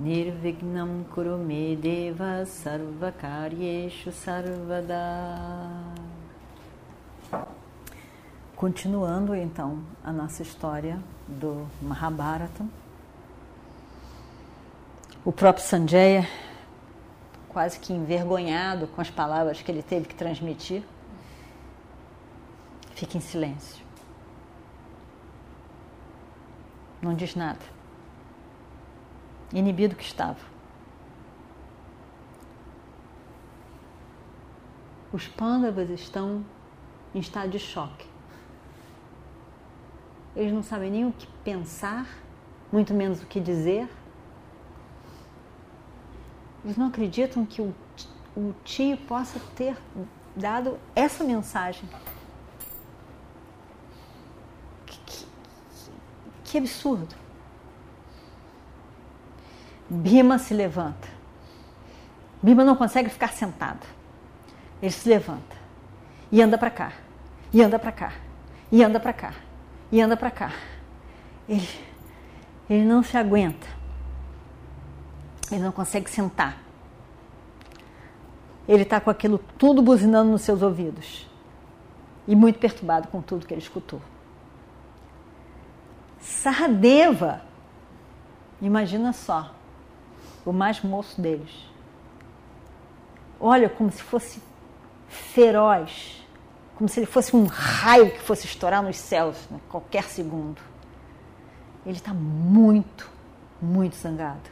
Nirvignam Kurumedeva Sarvakaryeshu Sarvada Continuando então a nossa história do Mahabharata, o próprio Sanjaya, quase que envergonhado com as palavras que ele teve que transmitir, fica em silêncio. Não diz nada. Inibido que estava. Os pândavas estão em estado de choque. Eles não sabem nem o que pensar, muito menos o que dizer. Eles não acreditam que o, tio possa ter dado essa mensagem. Que, que, que absurdo. Bima se levanta. Bima não consegue ficar sentado. Ele se levanta e anda para cá, e anda para cá, e anda para cá, e anda para cá. Ele, ele não se aguenta. Ele não consegue sentar. Ele está com aquilo tudo buzinando nos seus ouvidos. E muito perturbado com tudo que ele escutou. Saradeva, imagina só, o mais moço deles. Olha como se fosse feroz, como se ele fosse um raio que fosse estourar nos céus a né, qualquer segundo. Ele está muito, muito zangado.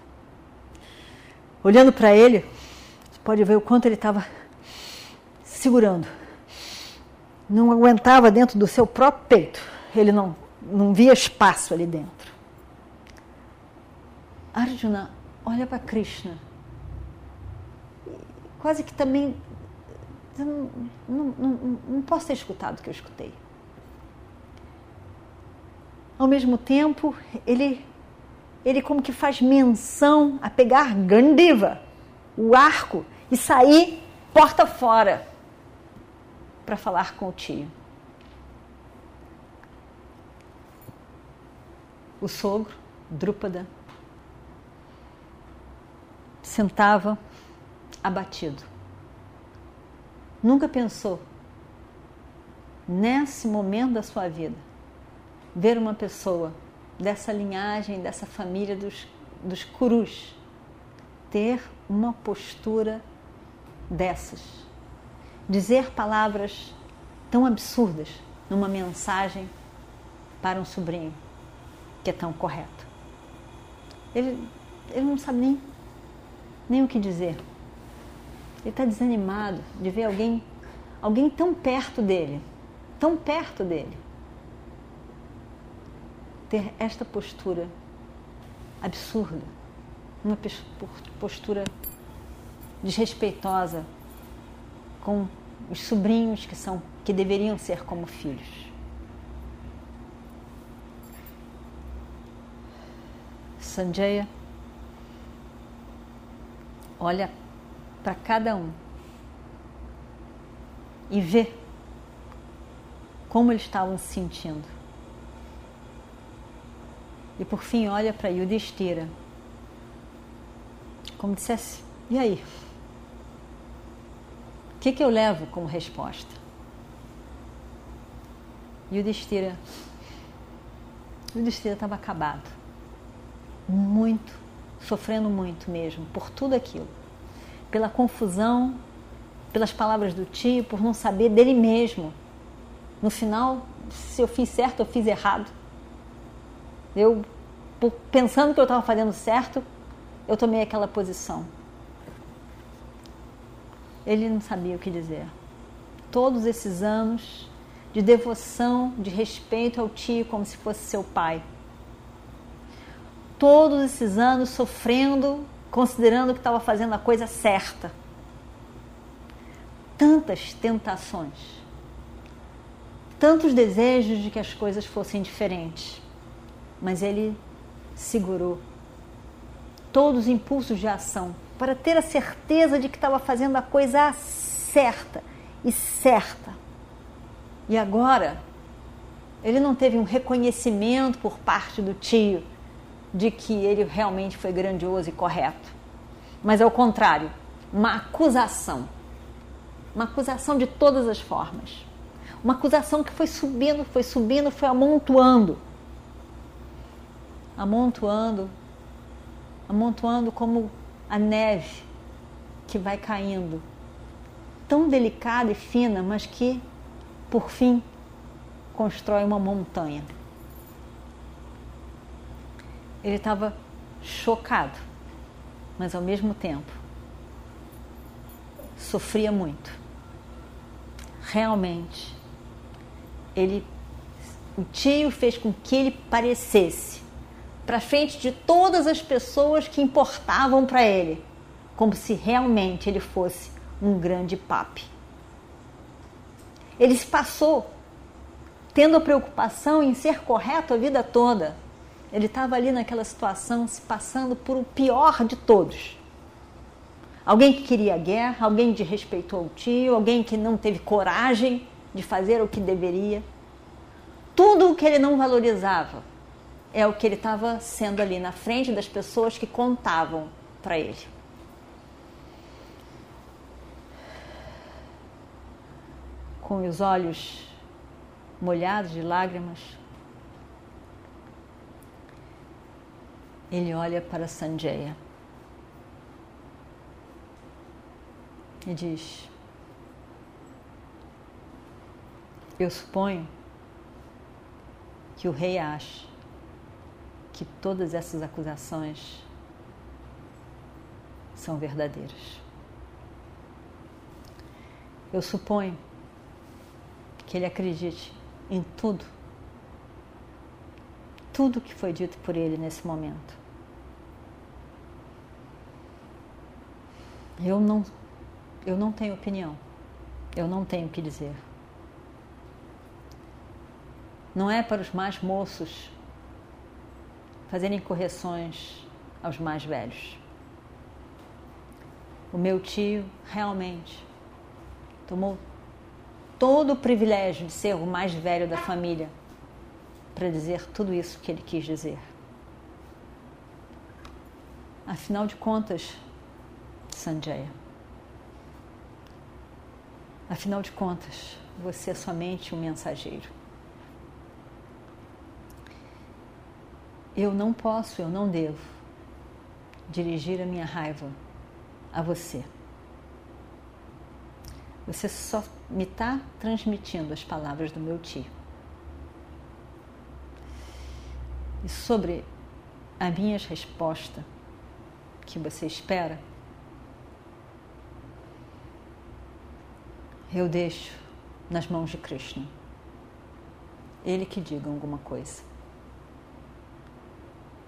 Olhando para ele, você pode ver o quanto ele estava segurando. Não aguentava dentro do seu próprio peito. Ele não, não via espaço ali dentro. Arjuna olha para Krishna. Quase que também. Não, não, não, posso ter escutado o que eu escutei. Ao mesmo tempo, ele, ele como que faz menção a pegar Gandiva, o arco, e sair porta fora para falar com o tio. O sogro, Drúpada, sentava abatido. Nunca pensou, nesse momento da sua vida, ver uma pessoa dessa linhagem, dessa família dos, dos curus, ter uma postura dessas. Dizer palavras tão absurdas numa mensagem para um sobrinho que é tão correto. Ele, ele não sabe nem nem o que dizer. Ele está desanimado de ver alguém, alguém tão perto dele, tão perto dele, ter esta postura absurda, uma postura desrespeitosa com os sobrinhos que são que deveriam ser como filhos. Sanjaya olha para cada um e vê como eles estavam se sentindo. E por fim olha para Yudhishthira, como dissesse: e aí? O que, que eu levo como resposta? Yudhishthira, Yudhishthira estava acabado, muito sofrendo muito mesmo por tudo aquilo. Pela confusão, pelas palavras do tio, por não saber dele mesmo. No final, se eu fiz certo, eu fiz errado. Eu, pensando que eu estava fazendo certo, eu tomei aquela posição. Ele não sabia o que dizer. Todos esses anos de devoção, de respeito ao tio como se fosse seu pai todos esses anos sofrendo considerando que estava fazendo a coisa certa. Tantas tentações, tantos desejos de que as coisas fossem diferentes, mas ele segurou todos os impulsos de ação para ter a certeza de que estava fazendo a coisa certa e certa. E agora, ele não teve um reconhecimento por parte do tio de que ele realmente foi grandioso e correto, mas ao contrário, uma acusação. Uma acusação de todas as formas. Uma acusação que foi subindo, foi subindo, foi amontoando. Amontoando, amontoando como a neve que vai caindo. Tão delicada e fina, mas que, por fim, constrói uma montanha. Ele estava chocado, mas ao mesmo tempo sofria muito. Realmente, ele, o tio fez com que ele parecesse para frente de todas as pessoas que importavam para ele, como se realmente ele fosse um grande papi. Ele se passou tendo a preocupação em ser correto a vida toda. Ele estava ali naquela situação, se passando por o pior de todos. Alguém que queria guerra, alguém que respeitou o tio, alguém que não teve coragem de fazer o que deveria. Tudo o que ele não valorizava é o que ele estava sendo ali na frente das pessoas que contavam para ele. Com os olhos molhados de lágrimas, ele olha para Sanjaya e diz: Eu suponho que o rei acha que todas essas acusações são verdadeiras. Eu suponho que ele acredite em tudo. Tudo que foi dito por ele nesse momento. Eu não, eu não tenho opinião. Eu não tenho o que dizer. Não é para os mais moços fazerem correções aos mais velhos. O meu tio realmente tomou todo o privilégio de ser o mais velho da família para dizer tudo isso que ele quis dizer. Afinal de contas, Sanjaya, afinal de contas, você é somente um mensageiro. Eu não posso, eu não devo dirigir a minha raiva a você. Você só me está transmitindo as palavras do meu tio. E sobre a minha resposta que você espera, eu deixo nas mãos de Krishna. Ele que diga alguma coisa.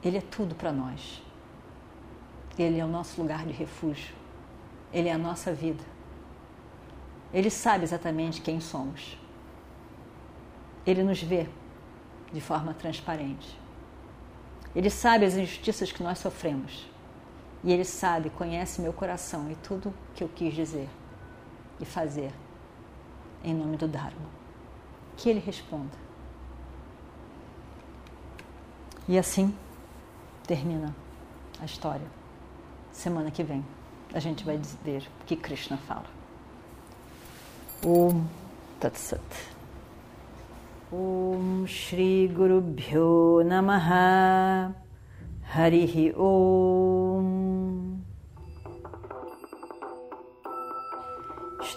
Ele é tudo para nós. Ele é o nosso lugar de refúgio. Ele é a nossa vida. Ele sabe exatamente quem somos. Ele nos vê de forma transparente. Ele sabe as injustiças que nós sofremos. E ele sabe, conhece meu coração e tudo que eu quis dizer e fazer em nome do Dharma. Que ele responda. E assim termina a história. Semana que vem a gente vai ver o que Krishna fala. Om Tat Sat. Om Shri Guru Bhyo Namaha Harihi Om.